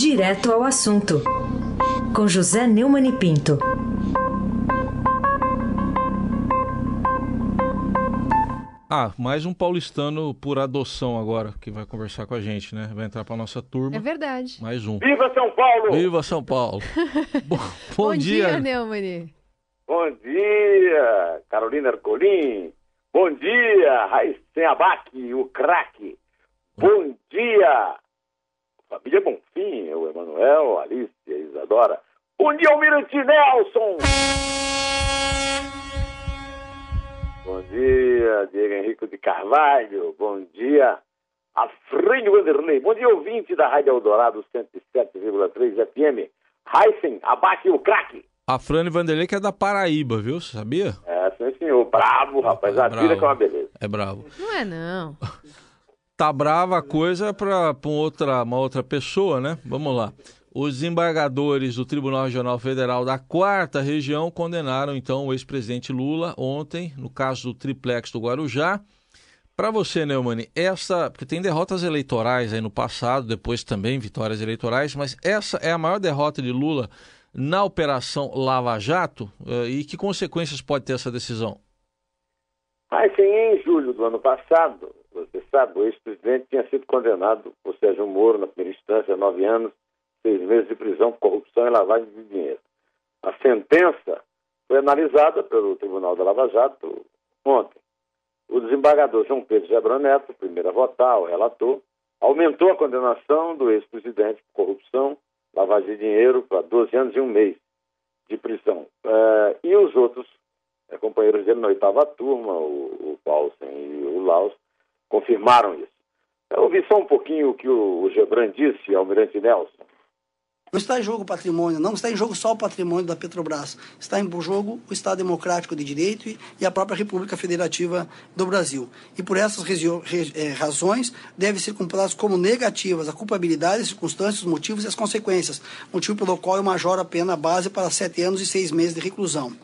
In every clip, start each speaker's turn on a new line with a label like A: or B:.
A: Direto ao assunto, com José Neumann e Pinto.
B: Ah, mais um paulistano por adoção agora que vai conversar com a gente, né? Vai entrar para nossa turma.
C: É verdade.
B: Mais um.
D: Viva São Paulo!
B: Viva São Paulo! bom, bom,
C: Bom dia,
B: dia.
C: Neumann.
D: Bom dia, Carolina Ercolim. Bom dia, Raíssen Abac, o craque. Bom dia, família Bonfim, o Emanuel, a Alice, a Isadora. Bom dia, Almirante Nelson. Bom dia, Diego Henrique de Carvalho. Bom dia, Afrânio Vanderlei. Bom dia, ouvinte da Rádio Eldorado 107,3 FM. Raíssen Abac, o craque.
B: A Frane Vanderlei que é da Paraíba, viu? Você sabia?
D: É, sim, senhor. Bravo, rapaz. A
B: Bravo.
D: vida que é uma beleza.
B: É bravo.
C: Não é, não.
B: Tá brava a coisa para outra, uma outra pessoa, né? Vamos lá. Os desembargadores do Tribunal Regional Federal da Quarta Região condenaram então o ex-presidente Lula ontem, no caso do triplex do Guarujá. Para você, Neumann, essa. Porque tem derrotas eleitorais aí no passado, depois também vitórias eleitorais, mas essa é a maior derrota de Lula na Operação Lava Jato? Eh, E que consequências pode ter essa decisão?
D: Mas em julho do ano passado, você sabe, o ex-presidente tinha sido condenado por Sérgio Moro, na primeira instância, a nove anos, seis meses de prisão por corrupção e lavagem de dinheiro. A sentença foi analisada pelo Tribunal da Lava Jato ontem. O desembargador João Pedro Gebran Neto, primeiro a votar, o relator, aumentou a condenação do ex-presidente por corrupção, lavagem de dinheiro para 12 anos e um mês de prisão. Eh, e os outros eh, companheiros dele na oitava turma, o Paulsen e o Laus, confirmaram isso. Eu ouvi só um pouquinho o que o, Gebran disse, Almirante Nelson.
E: Não está em jogo o patrimônio, não está em jogo só o patrimônio da Petrobras. Está em jogo o Estado Democrático de Direito e- a própria República Federativa do Brasil. E por essas eh, razões, devem ser computadas como negativas a culpabilidade, as circunstâncias, os motivos e as consequências, motivo pelo qual eu majoro a pena base para sete anos e seis meses de reclusão.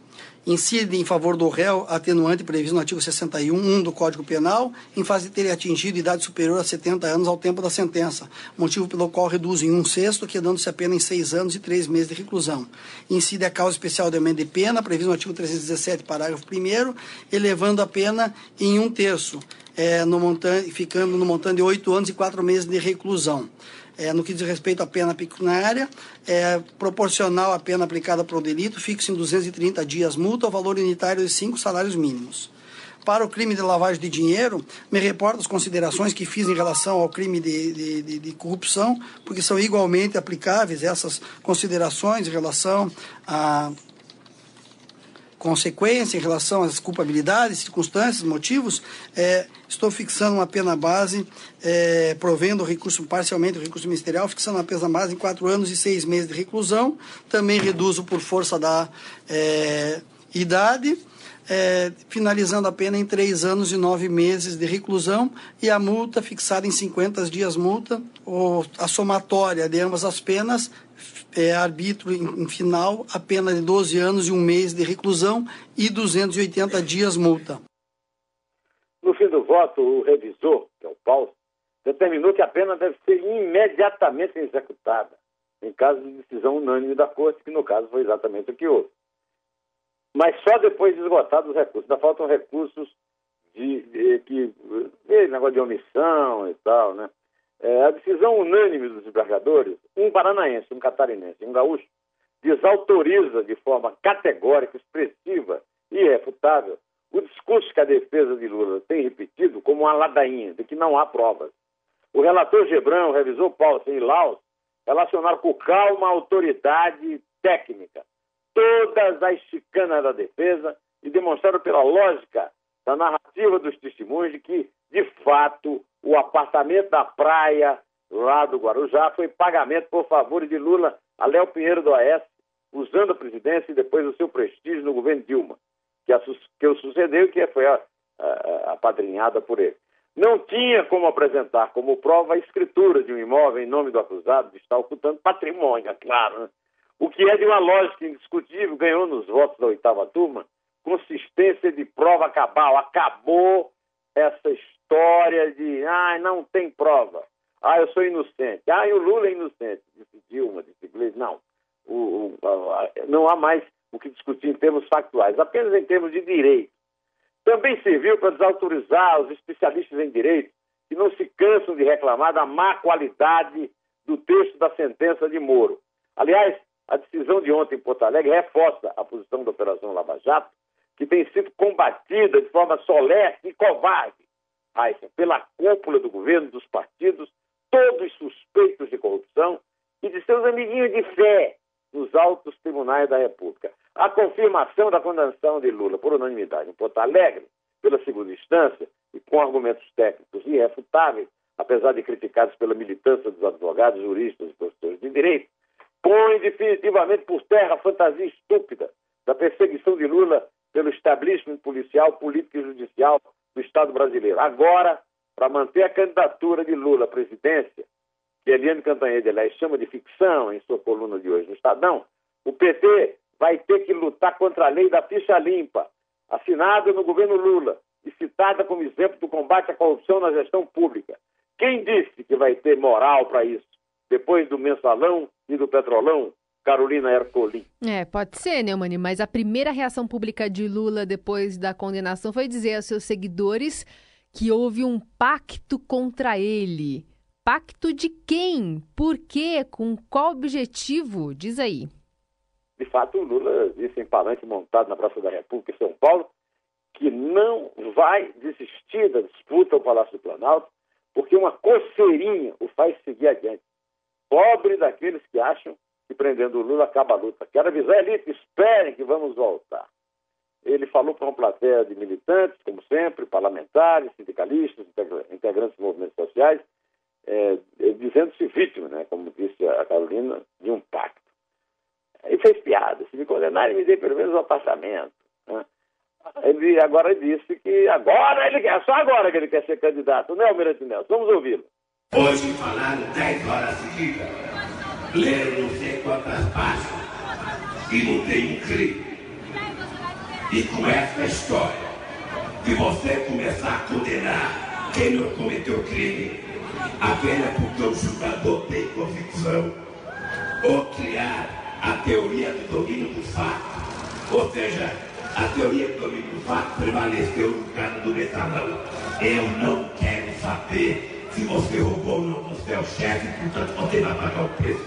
E: Incide em favor do réu atenuante previsto no artigo 61.1 do Código Penal, em face de ter atingido idade superior a 70 anos ao tempo da sentença, motivo pelo qual reduz em um sexto, quedando-se a pena em seis anos e três meses de reclusão. Incide a causa especial de aumento de pena, previsto no artigo 317, parágrafo 1 elevando a pena em um terço, eh, no montante, ficando no montante de oito anos e quatro meses de reclusão. É, no que diz respeito à pena pecuniária, é proporcional à pena aplicada para o delito, fixa em 230 dias multa ao valor unitário de cinco salários mínimos. Para o crime de lavagem de dinheiro, me reporto as considerações que fiz em relação ao crime de, de, de- de corrupção, porque são igualmente aplicáveis essas considerações em relação a consequência em relação às culpabilidades, circunstâncias, motivos, é, estou fixando uma pena base, é, provendo o recurso, parcialmente o recurso ministerial, fixando uma pena base em quatro anos e seis meses de reclusão, também reduzo por força da é, idade, é, finalizando a pena em três anos e nove meses de reclusão e a multa fixada em 50 dias multa, ou a somatória de ambas as penas é, arbítrio em, em final a pena de 12 anos e um mês de reclusão e 280 dias multa.
D: No fim do voto, o revisor, que é o Paulo, determinou que a pena deve ser imediatamente executada, em caso de decisão unânime da Corte, que no caso foi exatamente o que houve. Mas só depois de esgotados os recursos. Ainda faltam recursos de, de- que. de negócio de omissão e tal, né? É, a decisão unânime dos desembargadores, um paranaense, um catarinense um gaúcho, desautoriza de forma categórica, expressiva e irrefutável o discurso que a defesa de Lula tem repetido como uma ladainha, de que não há provas. O relator Gebrão, o revisor Paulsen e Laus relacionaram com calma a autoridade técnica todas as chicanas da defesa e demonstraram pela lógica da narrativa dos testemunhos de que, de fato, o apartamento da praia lá do Guarujá foi pagamento por favor de Lula a Léo Pinheiro do Oeste, usando a presidência e depois o seu prestígio no governo Dilma, que, a, que o sucedeu e que foi apadrinhada por ele. Não tinha como apresentar como prova a escritura de um imóvel em nome do acusado de estar ocultando patrimônio, é claro. Né? O que é de uma lógica indiscutível, ganhou nos votos da oitava turma consistência de prova cabal. Acabou essa história de, ah, não tem prova. Ah, eu sou inocente. Ah, o Lula é inocente. Disse Dilma, disse Gleisi. Não. O, o, a, não há mais o que discutir em termos factuais, apenas em termos de direito. Também serviu para desautorizar os especialistas em direito que não se cansam de reclamar da má qualidade do texto da sentença de Moro. Aliás, a decisão de ontem em Porto Alegre reforça a posição da Operação Lava Jato, que tem sido combatida de forma solerte e covarde, Aysen, pela cúpula do governo, dos partidos, todos suspeitos de corrupção e de seus amiguinhos de fé nos altos tribunais da República. A confirmação da condenação de Lula por unanimidade em Porto Alegre, pela segunda instância, e com argumentos técnicos irrefutáveis, apesar de criticados pela militância dos advogados, juristas e professores de direito, põe definitivamente por terra a fantasia estúpida da perseguição de Lula pelo establishment policial, político e judicial do Estado brasileiro. Agora, para manter a candidatura de Lula à presidência, que Eliane Cantanhede, aliás, chama de ficção em sua coluna de hoje no Estadão, o PT vai ter que lutar contra a lei da ficha limpa, assinada no governo Lula e citada como exemplo do combate à corrupção na gestão pública. Quem disse que vai ter moral para isso? Depois do mensalão e do petrolão, Carolina Ercolim.
C: É, pode ser, Neumani, mas a primeira reação pública de Lula depois da condenação foi dizer aos seus seguidores que houve um pacto contra ele. Pacto de quem? Por quê? Com qual objetivo? Diz aí.
D: De fato, o Lula disse em palanque montado na Praça da República em São Paulo que não vai desistir da disputa ao Palácio do Planalto, porque uma coceirinha o faz seguir adiante. Pobre daqueles que acham que prendendo o Lula acaba a luta. Quero avisar a elite, esperem que vamos voltar. Ele falou para uma plateia de militantes, como sempre, parlamentares, sindicalistas, integrantes de movimentos sociais, é, dizendo-se vítima, né, como disse a Carolina, de um pacto. Ele fez piada, se me condenarem, me dê pelo menos um apartamento. Né? Ele agora disse que agora ele quer, só agora que ele quer ser candidato, né, Almirante Nelson? Vamos ouvi-lo.
F: Hoje falaram 10 horas seguidas, leram não sei quantas páginas. E não tem um crime. E com essa história. De você começar a condenar quem não cometeu crime. Apenas porque o julgador tem convicção. Ou criar a teoria do domínio do fato, ou seja, a teoria do domínio do fato prevaleceu no caso do metalão. Eu não quero saber se você roubou ou não, você é o chefe, portanto você vai pagar o preço.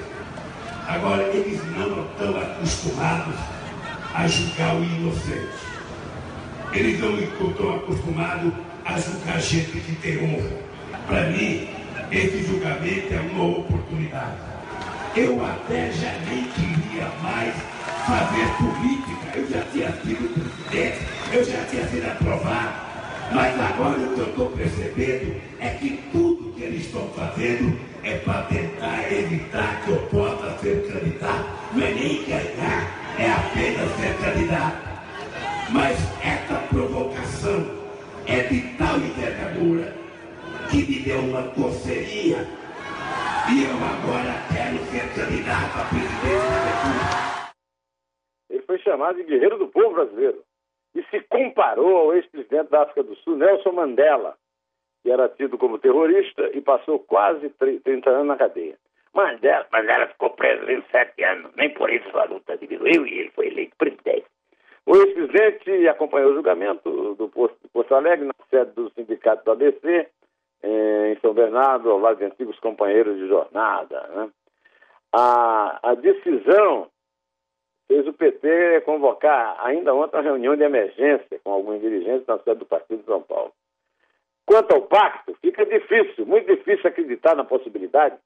F: Agora, eles não estão acostumados a julgar o inocente. Eles não estão acostumados a julgar gente que tem honra. Para mim, esse julgamento é uma oportunidade. Eu até já nem queria mais fazer política. Eu já tinha sido presidente, eu já tinha sido aprovado. Mas agora o que eu estou percebendo é que tudo que eles estão fazendo é para tentar evitar que eu possa ser candidato. Não é nem ganhar, é apenas ser candidato. Mas essa provocação é de tal envergadura que me deu uma coceirinha e eu agora quero ser candidato a presidente da República.
D: Ele foi chamado de guerreiro do povo brasileiro e se comparou ao ex-presidente da África do Sul, Nelson Mandela, que era tido como terrorista e passou quase 30 anos na cadeia. Mandela, Mandela ficou preso 27 anos, nem por isso a luta diminuiu e ele foi eleito presidente. O ex-presidente acompanhou o julgamento do posto de Porto Alegre, na sede do sindicato do ABC, em São Bernardo, ao lado de antigos companheiros de jornada. Né? A, a decisão fez o PT convocar ainda ontem uma reunião de emergência com alguns dirigentes na sede do Partido de São Paulo. Quanto ao pacto, fica difícil, muito difícil acreditar na possibilidade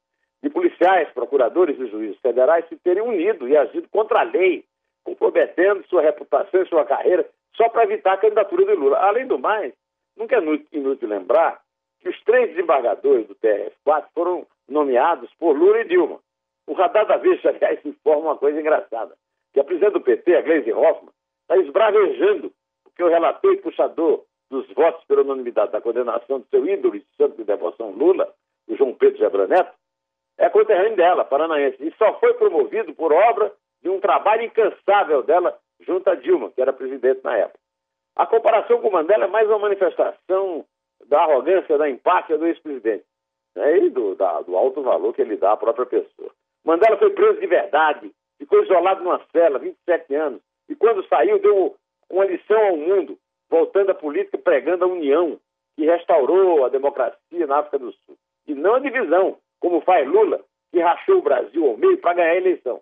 D: de policiais, procuradores e juízes federais se terem unido e agido contra a lei, comprometendo sua reputação e sua carreira só para evitar a candidatura de Lula. Além do mais, nunca é inútil lembrar que os três desembargadores do TRF4 foram nomeados por Lula e Dilma. O radar da Veja, aliás, informa uma coisa engraçada, que a presidente do PT, a Gleisi Hoffmann, está esbravejando porque o relator e puxador dos votos pela unanimidade da condenação do seu ídolo de santo de devoção Lula, o João Pedro Gebra Neto, é conterrâneo dela, paranaense, e só foi promovido por obra de um trabalho incansável dela junto a Dilma, que era presidente na época. A comparação com Mandela é mais uma manifestação da arrogância, da empáfia do ex-presidente né, e do, da, do alto valor que ele dá à própria pessoa. Mandela foi preso de verdade, ficou isolado numa cela, 27 anos, e quando saiu deu uma lição ao mundo, voltando à política, pregando a união, que restaurou a democracia na África do Sul. E não a divisão, como faz Lula, que rachou o Brasil ao meio para ganhar a eleição.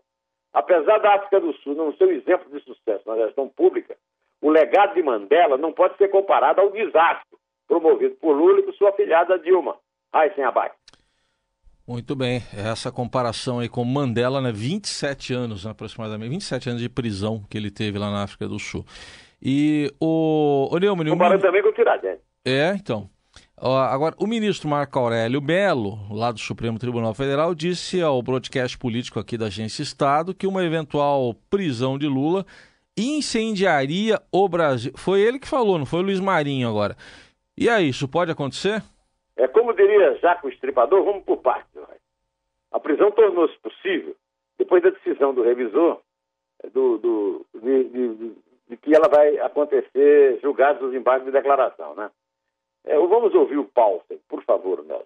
D: Apesar da África do Sul não ser um exemplo de sucesso na gestão pública, o legado de Mandela não pode ser comparado ao desastre promovido por Lula e por sua filhada Dilma. Ai, sem abate.
B: Muito bem, essa comparação aí com Mandela, né? 27 anos né, aproximadamente, 27 anos de prisão que ele teve lá na África do Sul. E o. o Neumann,
D: Comparando o... também com o Tiradentes.
B: É, então. Agora, o ministro Marco Aurélio Melo, lá do Supremo Tribunal Federal, disse ao broadcast político aqui da Agência Estado que uma eventual prisão de Lula incendiaria o Brasil. Foi ele que falou, não foi o Luiz Marinho agora. E aí, isso pode acontecer?
D: É como diria Jaco Estripador, vamos por partes. A prisão tornou-se possível depois da decisão do revisor do, do de, de, de, que ela vai acontecer julgados os embargos de declaração, né? É, vamos ouvir o Paulsen, por favor, Nelson.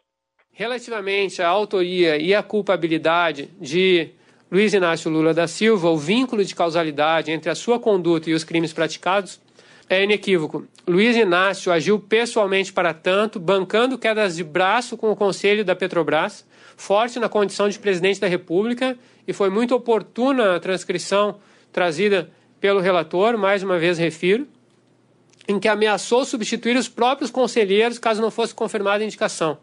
G: Relativamente à autoria e à culpabilidade de Luiz Inácio Lula da Silva, o vínculo de causalidade entre a sua conduta e os crimes praticados é inequívoco. Luiz Inácio agiu pessoalmente para tanto, bancando quedas de braço com o conselho da Petrobras, forte na condição de presidente da República, e foi muito oportuna a transcrição trazida pelo relator, mais uma vez refiro, em que ameaçou substituir os próprios conselheiros caso não fosse confirmada a indicação.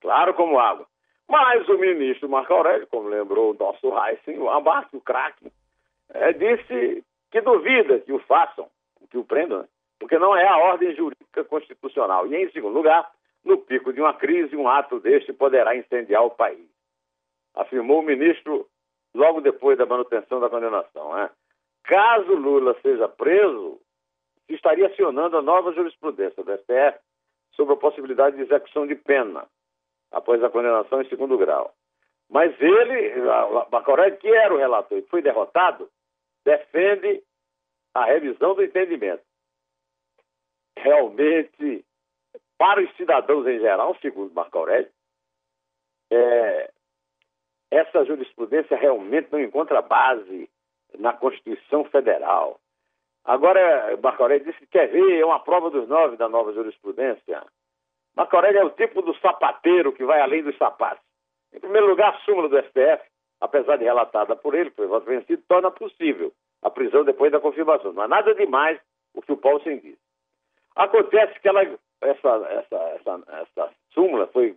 D: Claro como água. Mas o ministro Marco Aurélio, como lembrou o nosso Heisen, o Abac, o craque, é, disse que duvida que o façam, que o prendam, né? porque não é a ordem jurídica constitucional. E, em segundo lugar, no pico de uma crise, um ato deste poderá incendiar o país. Afirmou o ministro logo depois da manutenção da condenação. Né? Caso Lula seja preso, estaria acionando a nova jurisprudência do STF sobre a possibilidade de execução de pena após a condenação em segundo grau. Mas ele, Bacoré, que era o relator e foi derrotado, defende a revisão do entendimento. Realmente, para os cidadãos em geral, segundo Marco Aurélio, é, essa jurisprudência realmente não encontra base na Constituição Federal. Agora, Marco Aurélio disse que quer ver, é uma prova dos nove da nova jurisprudência. Marco Aurélio é o tipo do sapateiro que vai além dos sapatos. Em primeiro lugar, a súmula do STF, apesar de relatada por ele, foi voto vencido, torna possível a prisão depois da confirmação. Não há nada demais o que o Paulo sem diz. Acontece que ela, essa, essa, essa, essa súmula foi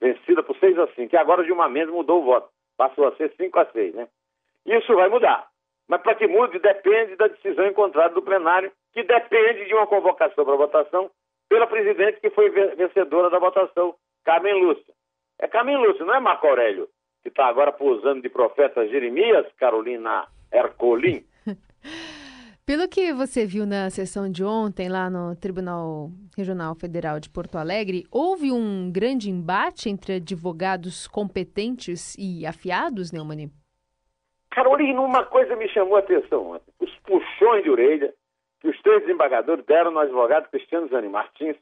D: vencida por 6 a 5, que agora de uma mesa mudou o voto. Passou a ser 5 a 6, né? Isso vai mudar. Mas para que mude, depende da decisão encontrada do plenário, que depende de uma convocação para votação pela presidente que foi vencedora da votação, Carmen Lúcia. É Carmen Lúcia, não é Marco Aurélio, que está agora posando de profeta Jeremias, Carolina Ercolim.
C: Pelo que você viu na sessão de ontem, lá no Tribunal Regional Federal de Porto Alegre, houve um grande embate entre advogados competentes e afiados, Neumani?
D: Carolina, uma coisa me chamou a atenção Os puxões de orelha que os três desembargadores deram no advogado Cristiano Zani Martins,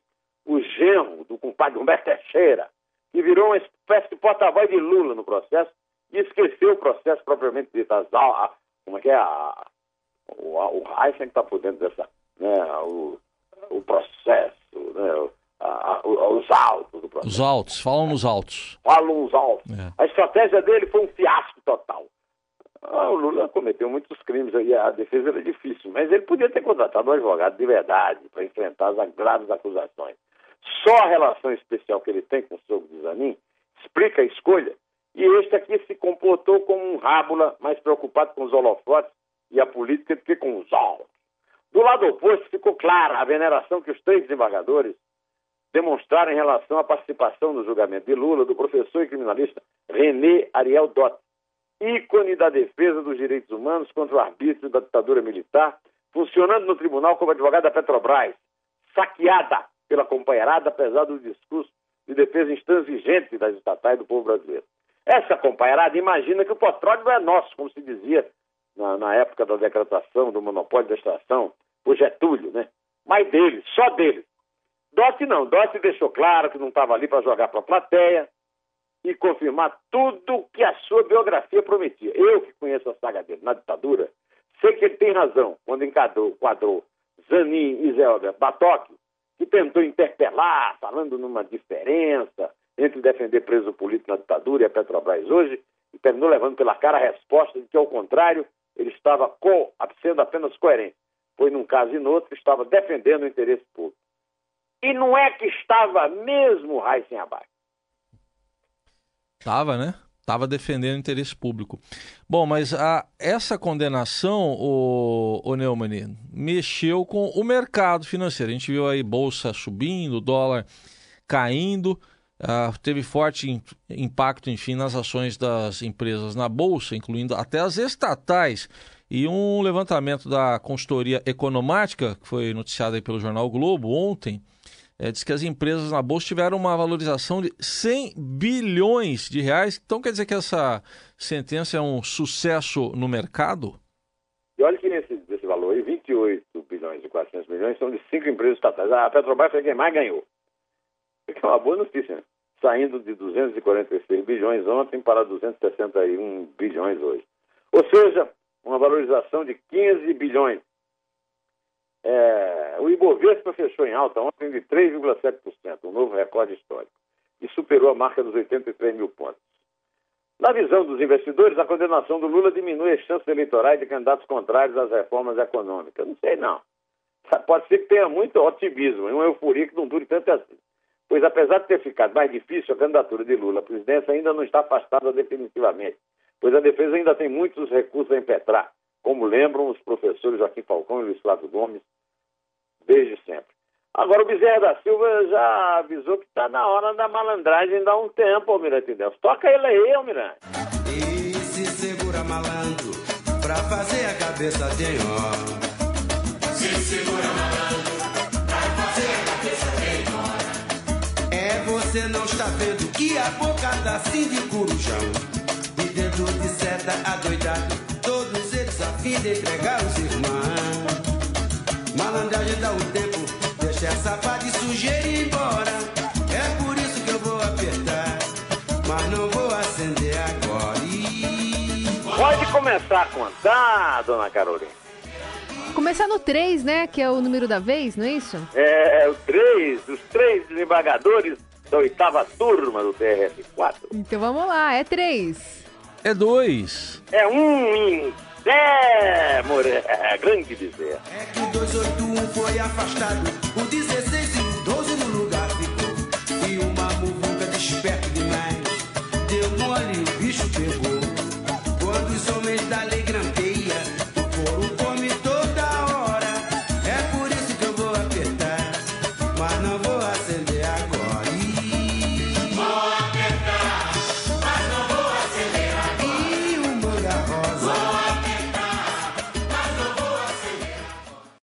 D: o genro do compadre Humberto Teixeira, que virou uma espécie de porta-voz de Lula no processo e esqueceu o processo propriamente dito. As, a, como é que é? A, o, a, o Heisen está por dentro dessa, né, o, o processo, né, a, os autos do processo.
B: Os autos, falam nos autos.
D: Falam os autos. É. A estratégia dele foi um fiasco total. Ah, o Lula cometeu muitos crimes e a defesa era difícil, mas ele podia ter contratado um advogado de verdade para enfrentar as graves acusações. Só a relação especial que ele tem com o sogro de Zanin explica a escolha, e este aqui se comportou como um rábula, mais preocupado com os holofotes e a política do que com os olhos. Do lado oposto, ficou clara a veneração que os três desembargadores demonstraram em relação à participação no julgamento de Lula do professor e criminalista René Ariel Dott, ícone da defesa dos direitos humanos contra o arbítrio da ditadura militar, funcionando no tribunal como advogado da Petrobras, saqueada pela companheirada, apesar do discurso de defesa intransigente das estatais do povo brasileiro. Essa companheirada imagina que o petróleo não é nosso, como se dizia na, na época da decretação do monopólio da extração por Getúlio, né? Mas deles, só deles. Dote não, Dote deixou claro que não estava ali para jogar para a plateia e confirmar tudo que a sua biografia prometia. Eu que conheço a saga dele na ditadura, sei que ele tem razão quando enquadrou, enquadrou Zanin e Zé Batoque, que tentou interpelar, falando numa diferença entre defender preso político na ditadura e a Petrobras hoje, e terminou levando pela cara a resposta de que, ao contrário, ele estava co, sendo apenas coerente. Foi num caso e no outro, estava defendendo o interesse público. E não é que estava mesmo Raíssen Abaixo.
B: Estava, né? Estava defendendo o interesse público. Bom, mas a, essa condenação, o, o Neumann, mexeu com o mercado financeiro. A gente viu aí bolsa subindo, dólar caindo. Uh, teve forte impacto, enfim, nas ações das empresas na Bolsa, incluindo até as estatais. E um levantamento da consultoria economática, que foi noticiado aí pelo jornal Globo ontem, é, diz que as empresas na Bolsa tiveram uma valorização de 100 bilhões de reais. Então quer dizer que essa sentença é um sucesso no mercado?
D: E olha que nesse, desse valor aí, 28 bilhões e 400 milhões são de cinco empresas estatais. A Petrobras foi quem mais ganhou. É uma boa notícia, né? Saindo de 246 bilhões ontem para 261 bilhões hoje. Ou seja, uma valorização de 15 bilhões. É, o Ibovespa fechou em alta ontem de 3,7%, um novo recorde histórico, e superou a marca dos 83 mil pontos. Na visão dos investidores, a condenação do Lula diminui as chances eleitorais de candidatos contrários às reformas econômicas. Não sei, não. Pode ser que tenha muito otimismo e uma euforia que não dure tanto assim pois apesar de ter ficado mais difícil, a candidatura de Lula à presidência ainda não está afastada definitivamente, pois a defesa ainda tem muitos recursos a impetrar, como lembram os professores Joaquim Falcão e Luiz Flávio Gomes desde sempre. Agora o Bezerra da Silva já avisou que está na hora da malandragem dar um tempo, Almirante Deus. Toca ele aí, Almirante.
H: E se segura malandro, pra fazer a cabeça tem ó. Se segura malandro. Você não está vendo que a boca tá assim de corujão E dentro de seta adoidado eles a fim de entregar os irmãos Malandragem dá um tempo Deixa essa pá de sujeira ir embora É por isso que eu vou apertar Mas não vou acender agora e...
D: Pode começar a contar, dona Carolina
C: Começar no 3, né? Que é o número da vez, não é isso?
D: É, é o 3, os três desembargadores da oitava turma do TRF4.
C: Então vamos lá, é três.
B: É dois.
D: É um em Zé É grande dizer.
H: É que o 281 foi afastado, o 16 e o 12 no lugar ficou. E uma muvuca desperto demais, deu mole, o bicho pegou. Quando os homens da